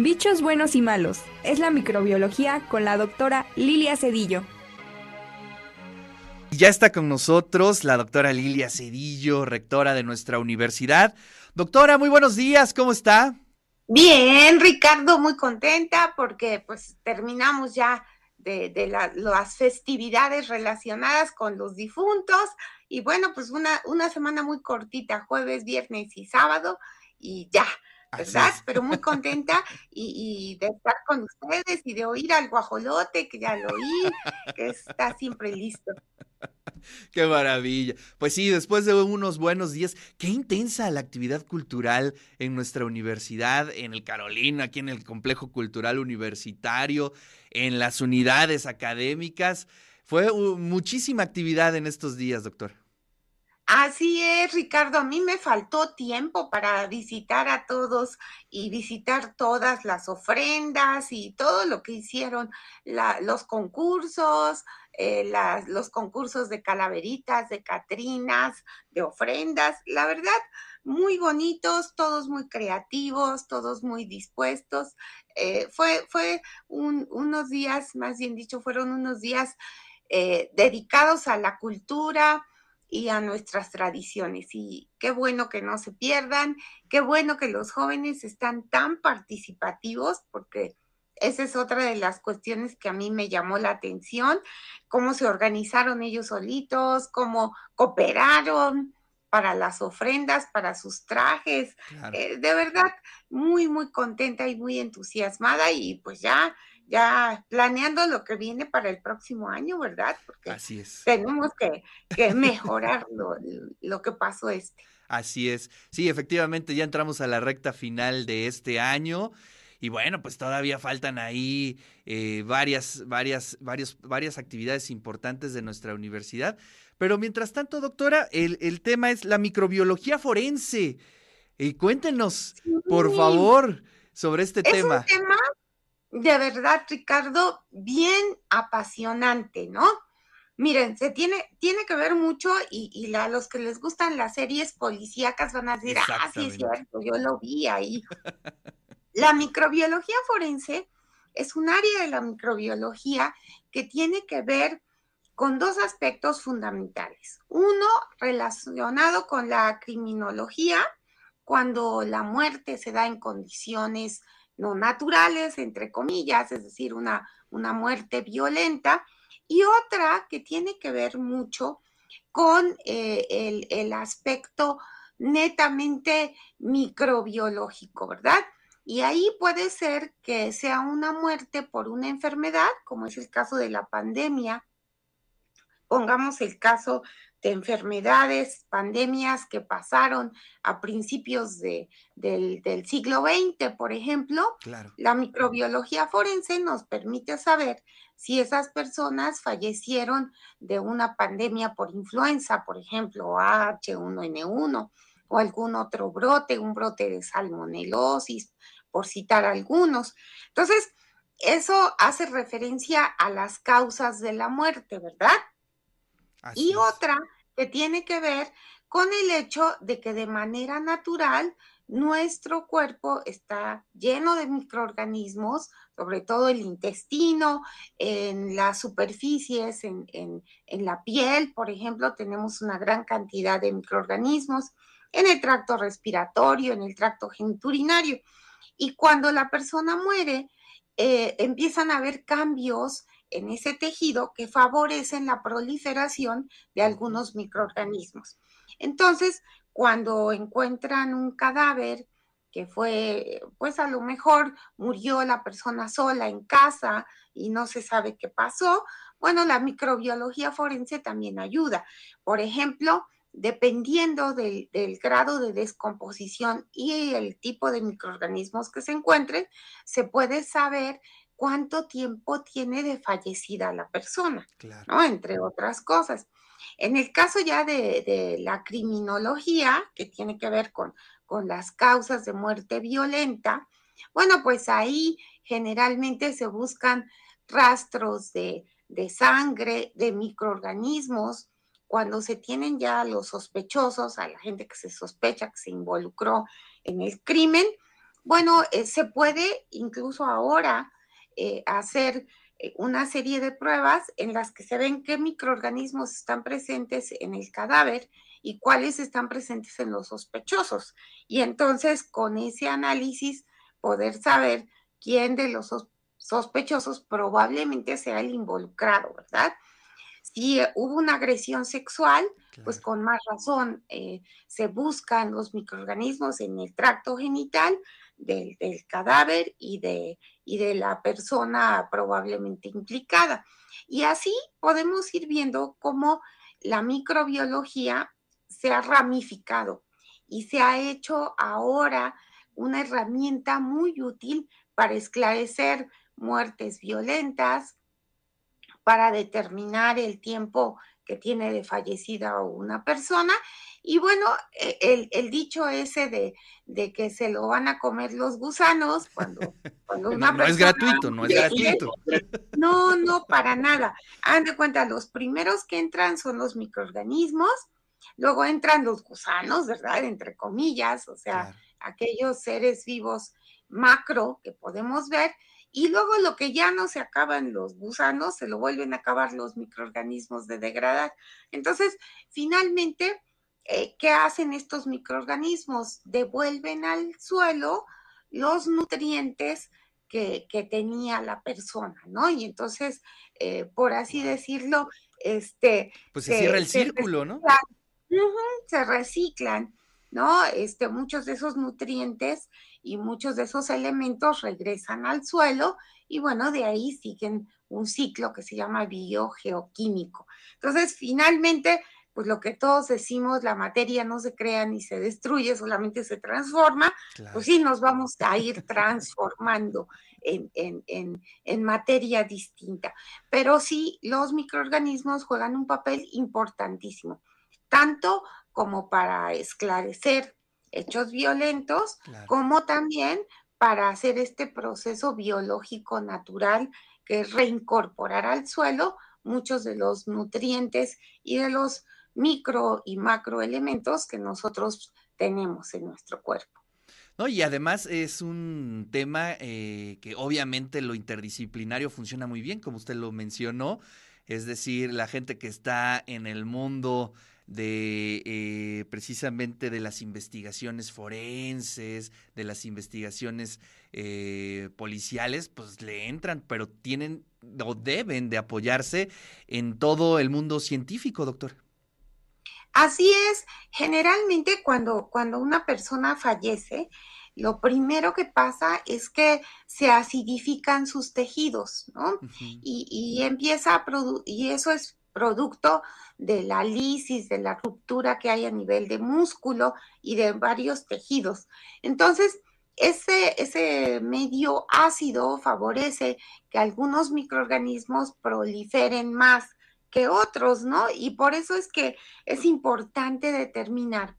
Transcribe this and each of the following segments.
Bichos buenos y malos. Es la microbiología con la doctora Lilia Cedillo. Ya está con nosotros la doctora Lilia Cedillo, rectora de nuestra universidad. Doctora, muy buenos días, ¿cómo está? Bien, Ricardo, muy contenta porque pues terminamos ya de, las festividades relacionadas con los difuntos y bueno, pues una, una semana muy cortita, jueves, viernes y sábado y ya, ¿verdad? Pero muy contenta y, de estar con ustedes y de oír al guajolote, que ya lo oí, que está siempre listo. Qué maravilla. Pues sí, después de unos buenos días, qué intensa la actividad cultural en nuestra universidad, en el Carolina, aquí en el Complejo Cultural Universitario, en las unidades académicas. Fue muchísima actividad en estos días, doctor. Así es, Ricardo. A mí me faltó tiempo para visitar a todos y visitar todas las ofrendas y todo lo que hicieron los concursos, eh, los concursos de calaveritas, de catrinas, de ofrendas. La verdad, muy bonitos, todos muy creativos, todos muy dispuestos. Eh, fue fue unos días, más bien dicho, fueron unos días eh, dedicados a la cultura y a nuestras tradiciones. Y qué bueno que no se pierdan, qué bueno que los jóvenes están tan participativos, porque esa es otra de las cuestiones que a mí me llamó la atención, cómo se organizaron ellos solitos, cómo cooperaron para las ofrendas, para sus trajes. Eh, de verdad, muy, muy contenta y muy entusiasmada y pues ya ya planeando lo que viene para el próximo año, ¿verdad? Porque Así es. tenemos que, que mejorar lo, que pasó este. Así es. Sí, efectivamente, ya entramos a la recta final de este año. Y bueno, pues todavía faltan ahí eh, varias, varias, varios, varias actividades importantes de nuestra universidad. Pero mientras tanto, doctora, el, el tema es la microbiología forense. Y cuéntenos, por favor, sobre este es tema. Un tema de verdad, Ricardo, bien apasionante, ¿no? Miren, se tiene, tiene que ver mucho y, y a los que les gustan las series policíacas van a decir, ah, sí es cierto, yo lo vi ahí. la microbiología forense es un área de la microbiología que tiene que ver con dos aspectos fundamentales. Uno relacionado con la criminología, cuando la muerte se da en condiciones no naturales, entre comillas, es decir, una, una muerte violenta, y otra que tiene que ver mucho con eh, el, el aspecto netamente microbiológico, ¿verdad? Y ahí puede ser que sea una muerte por una enfermedad, como es el caso de la pandemia. Pongamos el caso de enfermedades, pandemias que pasaron a principios de, del, siglo XX, por ejemplo, la microbiología forense nos permite saber si esas personas fallecieron de una pandemia por influenza, por ejemplo, H1N1 o algún otro brote, un brote de salmonelosis, por citar algunos. Entonces, eso hace referencia a las causas de la muerte, ¿verdad? Y otra que tiene que ver con el hecho de que de manera natural nuestro cuerpo está lleno de microorganismos, sobre todo el intestino, en las superficies, en, en, la piel, por ejemplo, tenemos una gran cantidad de microorganismos, en el tracto respiratorio, en el tracto geniturinario. Y cuando la persona muere, eh, empiezan a haber cambios en ese tejido que favorecen la proliferación de algunos microorganismos. Entonces, cuando encuentran un cadáver que fue, pues a lo mejor murió la persona sola en casa y no se sabe qué pasó, bueno, la microbiología forense también ayuda. Por ejemplo, dependiendo del, del, grado de descomposición y el tipo de microorganismos que se encuentren, se puede saber cuánto tiempo tiene de fallecida la persona, ¿no? Entre otras cosas. En el caso ya de, la criminología, que tiene que ver con, con las causas de muerte violenta, bueno, pues ahí generalmente se buscan rastros de, de sangre, de microorganismos, cuando se tienen ya los sospechosos, a la gente que se sospecha que se involucró en el crimen, Bueno, eh, se puede incluso ahora eh, hacer eh, una serie de pruebas en las que se ven qué microorganismos están presentes en el cadáver y cuáles están presentes en los sospechosos. Y entonces con ese análisis poder saber quién de los sospechosos probablemente sea el involucrado, ¿verdad? Si hubo una agresión sexual, pues con más razón eh, se buscan los microorganismos en el tracto genital del, cadáver y de, y de la persona probablemente implicada. Y así podemos ir viendo cómo la microbiología se ha ramificado y se ha hecho ahora una herramienta muy útil para esclarecer muertes violentas, para determinar el tiempo que tiene de fallecida una persona. Y bueno, e, el, dicho ese de, de, que se lo van a comer los gusanos cuando, cuando una no, no es gratuito, no es gratuito. No, no, para nada. Hagan de cuenta, los primeros que entran son los microorganismos, luego entran los gusanos, ¿verdad? Entre comillas, o sea, aquellos seres vivos macro que podemos ver, y luego lo que ya no se acaban los gusanos, se lo vuelven a acabar los microorganismos de degradar. Entonces, finalmente, eh, ¿qué hacen estos microorganismos? Devuelven al suelo los nutrientes que, tenía la persona, ¿no? Y entonces, eh, por así decirlo, este... Pues se, cierra el círculo, ¿no? se reciclan, ¿no? Este, muchos de esos nutrientes y muchos de esos elementos regresan al suelo y bueno, de ahí siguen un ciclo que se llama biogeoquímico. Entonces, finalmente, pues lo que todos decimos, la materia no se crea ni se destruye, solamente se transforma, pues sí, nos vamos a ir transformando en, en, en, materia distinta. Pero sí, los microorganismos juegan un papel importantísimo, tanto como para esclarecer hechos violentos, como también para hacer este proceso biológico natural que es reincorporar al suelo muchos de los nutrientes y de los micro y macroelementos que nosotros tenemos en nuestro cuerpo. No, y además es un tema eh, que obviamente lo interdisciplinario funciona muy bien, como usted lo mencionó, es decir, la gente que está en el mundo de eh, precisamente de las investigaciones forenses, de las investigaciones eh, policiales, pues le entran, pero tienen o deben de apoyarse en todo el mundo científico, doctor. Así es, generalmente cuando, cuando una persona fallece, lo primero que pasa es que se acidifican sus tejidos, ¿no? y, y, empieza a producir, y eso es producto de la lisis, de la ruptura que hay a nivel de músculo y de varios tejidos. Entonces, ese, ese medio ácido favorece que algunos microorganismos proliferen más que otros, ¿no? Y por eso es que es importante determinar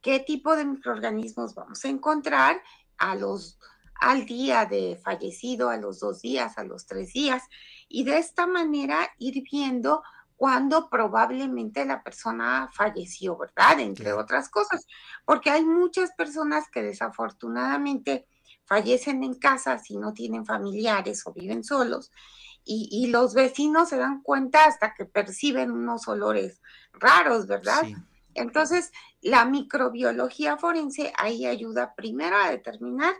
qué tipo de microorganismos vamos a encontrar a los, al día de fallecido, a los dos días, a los tres días, y de esta manera ir viendo cuando probablemente la persona falleció, ¿verdad? Entre otras cosas, porque hay muchas personas que desafortunadamente fallecen en casa si no tienen familiares o viven solos y, los vecinos se dan cuenta hasta que perciben unos olores raros, ¿verdad? Entonces, la microbiología forense ahí ayuda primero a determinar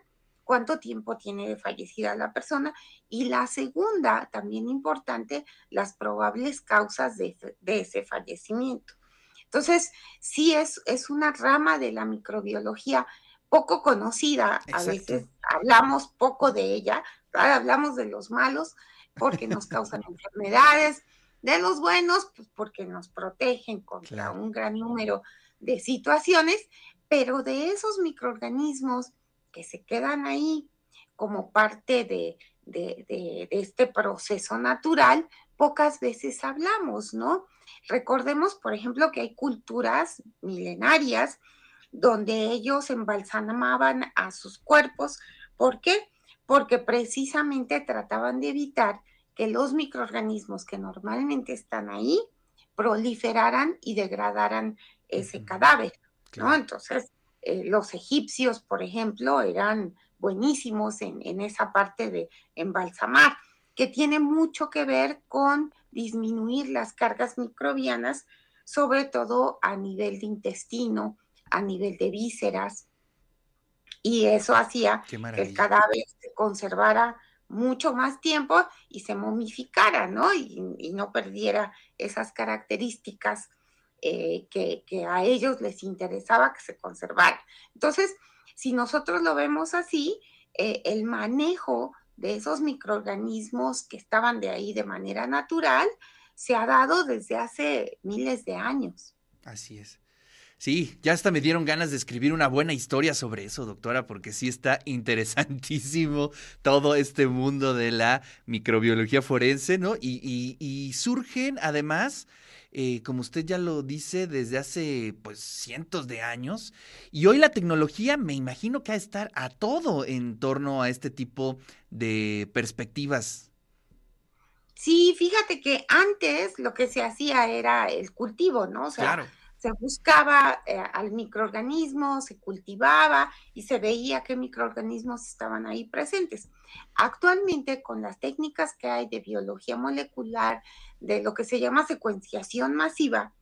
cuánto tiempo tiene de fallecida la persona. Y la segunda, también importante, las probables causas de, ese fallecimiento. Entonces, sí es, es una rama de la microbiología poco conocida, a veces hablamos poco de ella, hablamos de los malos porque nos causan enfermedades, de los buenos, pues porque nos protegen contra un gran número de situaciones, pero de esos microorganismos que se quedan ahí como parte de, este proceso natural, pocas veces hablamos, ¿no? Recordemos, por ejemplo, que hay culturas milenarias donde ellos embalsamaban a sus cuerpos. ¿Por qué? Porque precisamente trataban de evitar que los microorganismos que normalmente están ahí proliferaran y degradaran ese cadáver, ¿no? Entonces, eh, los egipcios, por ejemplo, eran buenísimos en, en esa parte de embalsamar, que tiene mucho que ver con disminuir las cargas microbianas, sobre todo a nivel de intestino, a nivel de vísceras, y eso hacía que el cadáver se conservara mucho más tiempo y se momificara, ¿no? Y, no perdiera esas características eh, que, a ellos les interesaba que se conservara. Entonces, si nosotros lo vemos así, eh, el manejo de esos microorganismos que estaban de ahí de manera natural se ha dado desde hace miles de años. Así es. Sí, ya hasta me dieron ganas de escribir una buena historia sobre eso, doctora, porque sí está interesantísimo todo este mundo de la microbiología forense, ¿no? Y, surgen además, eh, como usted ya lo dice, desde hace pues cientos de años. Y hoy la tecnología me imagino que va a estar a todo en torno a este tipo de perspectivas. Sí, fíjate que antes lo que se hacía era el cultivo, ¿no? O sea, claro se buscaba eh, al microorganismo, se cultivaba y se veía qué microorganismos estaban ahí presentes. Actualmente, con las técnicas que hay de biología molecular, de lo que se llama secuenciación masiva,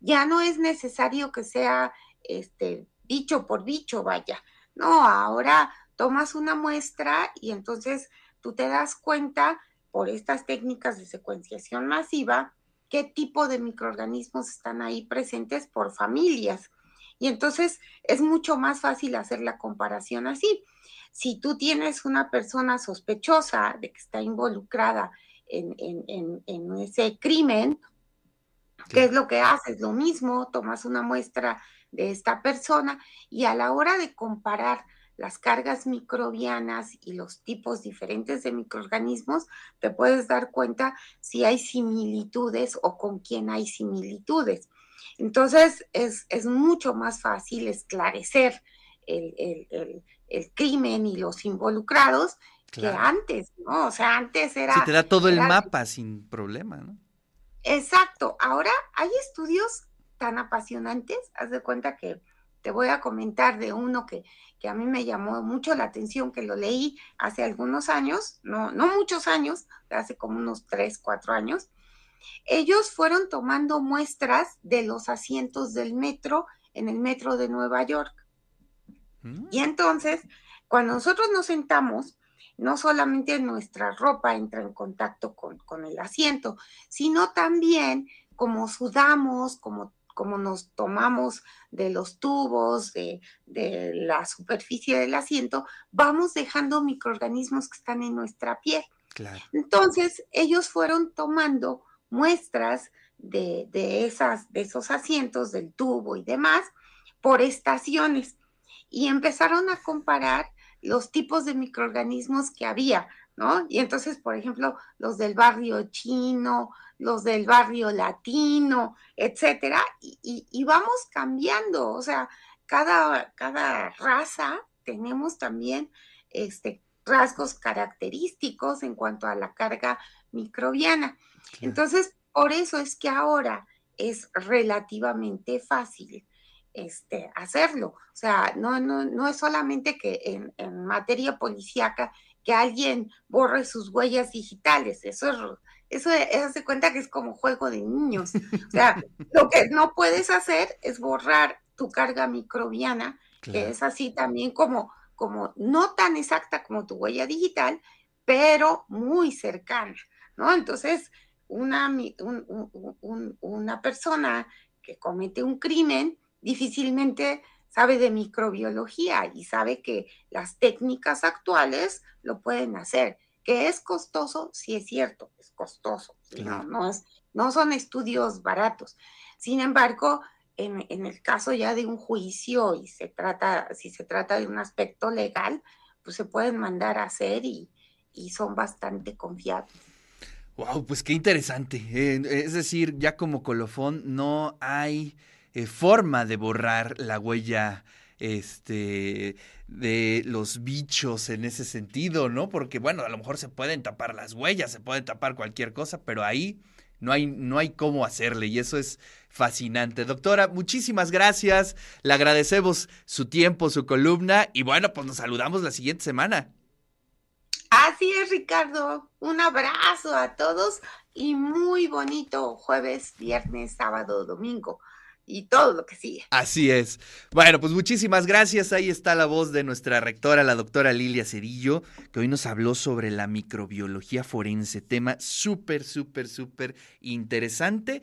ya no es necesario que sea este bicho por bicho, vaya. No, ahora tomas una muestra y entonces tú te das cuenta por estas técnicas de secuenciación masiva qué tipo de microorganismos están ahí presentes por familias. Y entonces es mucho más fácil hacer la comparación así. Si tú tienes una persona sospechosa de que está involucrada en, ese crimen, ¿qué es lo que haces? Lo mismo, tomas una muestra de esta persona y a la hora de comparar las cargas microbianas y los tipos diferentes de microorganismos, te puedes dar cuenta si hay similitudes o con quién hay similitudes. Entonces, es, mucho más fácil esclarecer el, crimen y los involucrados que antes, ¿no? O sea, antes era... Se te da todo el mapa sin problema, ¿no? Exacto. Ahora hay estudios tan apasionantes, haz de cuenta que te voy a comentar de uno que, a mí me llamó mucho la atención, que lo leí hace algunos años, no, no muchos años, hace como unos tres, cuatro años. Ellos fueron tomando muestras de los asientos del metro en el metro de Nueva York. Mm. Y entonces, cuando nosotros nos sentamos, no solamente nuestra ropa entra en contacto con, con el asiento, sino también como sudamos, como como nos tomamos de los tubos, de, la superficie del asiento, vamos dejando microorganismos que están en nuestra piel. Entonces, ellos fueron tomando muestras de, esas, de esos asientos, del tubo y demás, por estaciones, y empezaron a comparar los tipos de microorganismos que había, ¿no? Y entonces, por ejemplo, los del barrio chino, los del barrio latino, etcétera, y, vamos cambiando, o sea, cada, cada raza tenemos también este, rasgos característicos en cuanto a la carga microbiana. Entonces, por eso es que ahora es relativamente fácil este, hacerlo. O sea, no, no, no es solamente que en, en materia policíaca que alguien borre sus huellas digitales, eso es eso, se cuenta que es como juego de niños. O sea, lo que no puedes hacer es borrar tu carga microbiana, que es así también como, como no tan exacta como tu huella digital, pero muy cercana, ¿no? Entonces, una, una persona que comete un crimen difícilmente sabe de microbiología y sabe que las técnicas actuales lo pueden hacer. Que es costoso, sí es cierto, es costoso, no, no, es, no son estudios baratos. Sin embargo, en, el caso ya de un juicio y se trata, si se trata de un aspecto legal, pues se pueden mandar a hacer y, son bastante confiables. Wow, pues qué interesante. Eh, es decir, ya como colofón no hay eh, forma de borrar la huella este, de los bichos en ese sentido, ¿no? Porque, bueno, a lo mejor se pueden tapar las huellas, se puede tapar cualquier cosa, pero ahí no hay, no hay cómo hacerle y eso es fascinante. Doctora, muchísimas gracias, le agradecemos su tiempo, su columna y bueno, pues nos saludamos la siguiente semana. Así es, Ricardo. Un abrazo a todos y muy bonito jueves, viernes, sábado, domingo y todo lo que sigue. Así es. Bueno, pues muchísimas gracias. Ahí está la voz de nuestra rectora, la doctora Lilia Cedillo, que hoy nos habló sobre la microbiología forense, tema súper, súper, súper interesante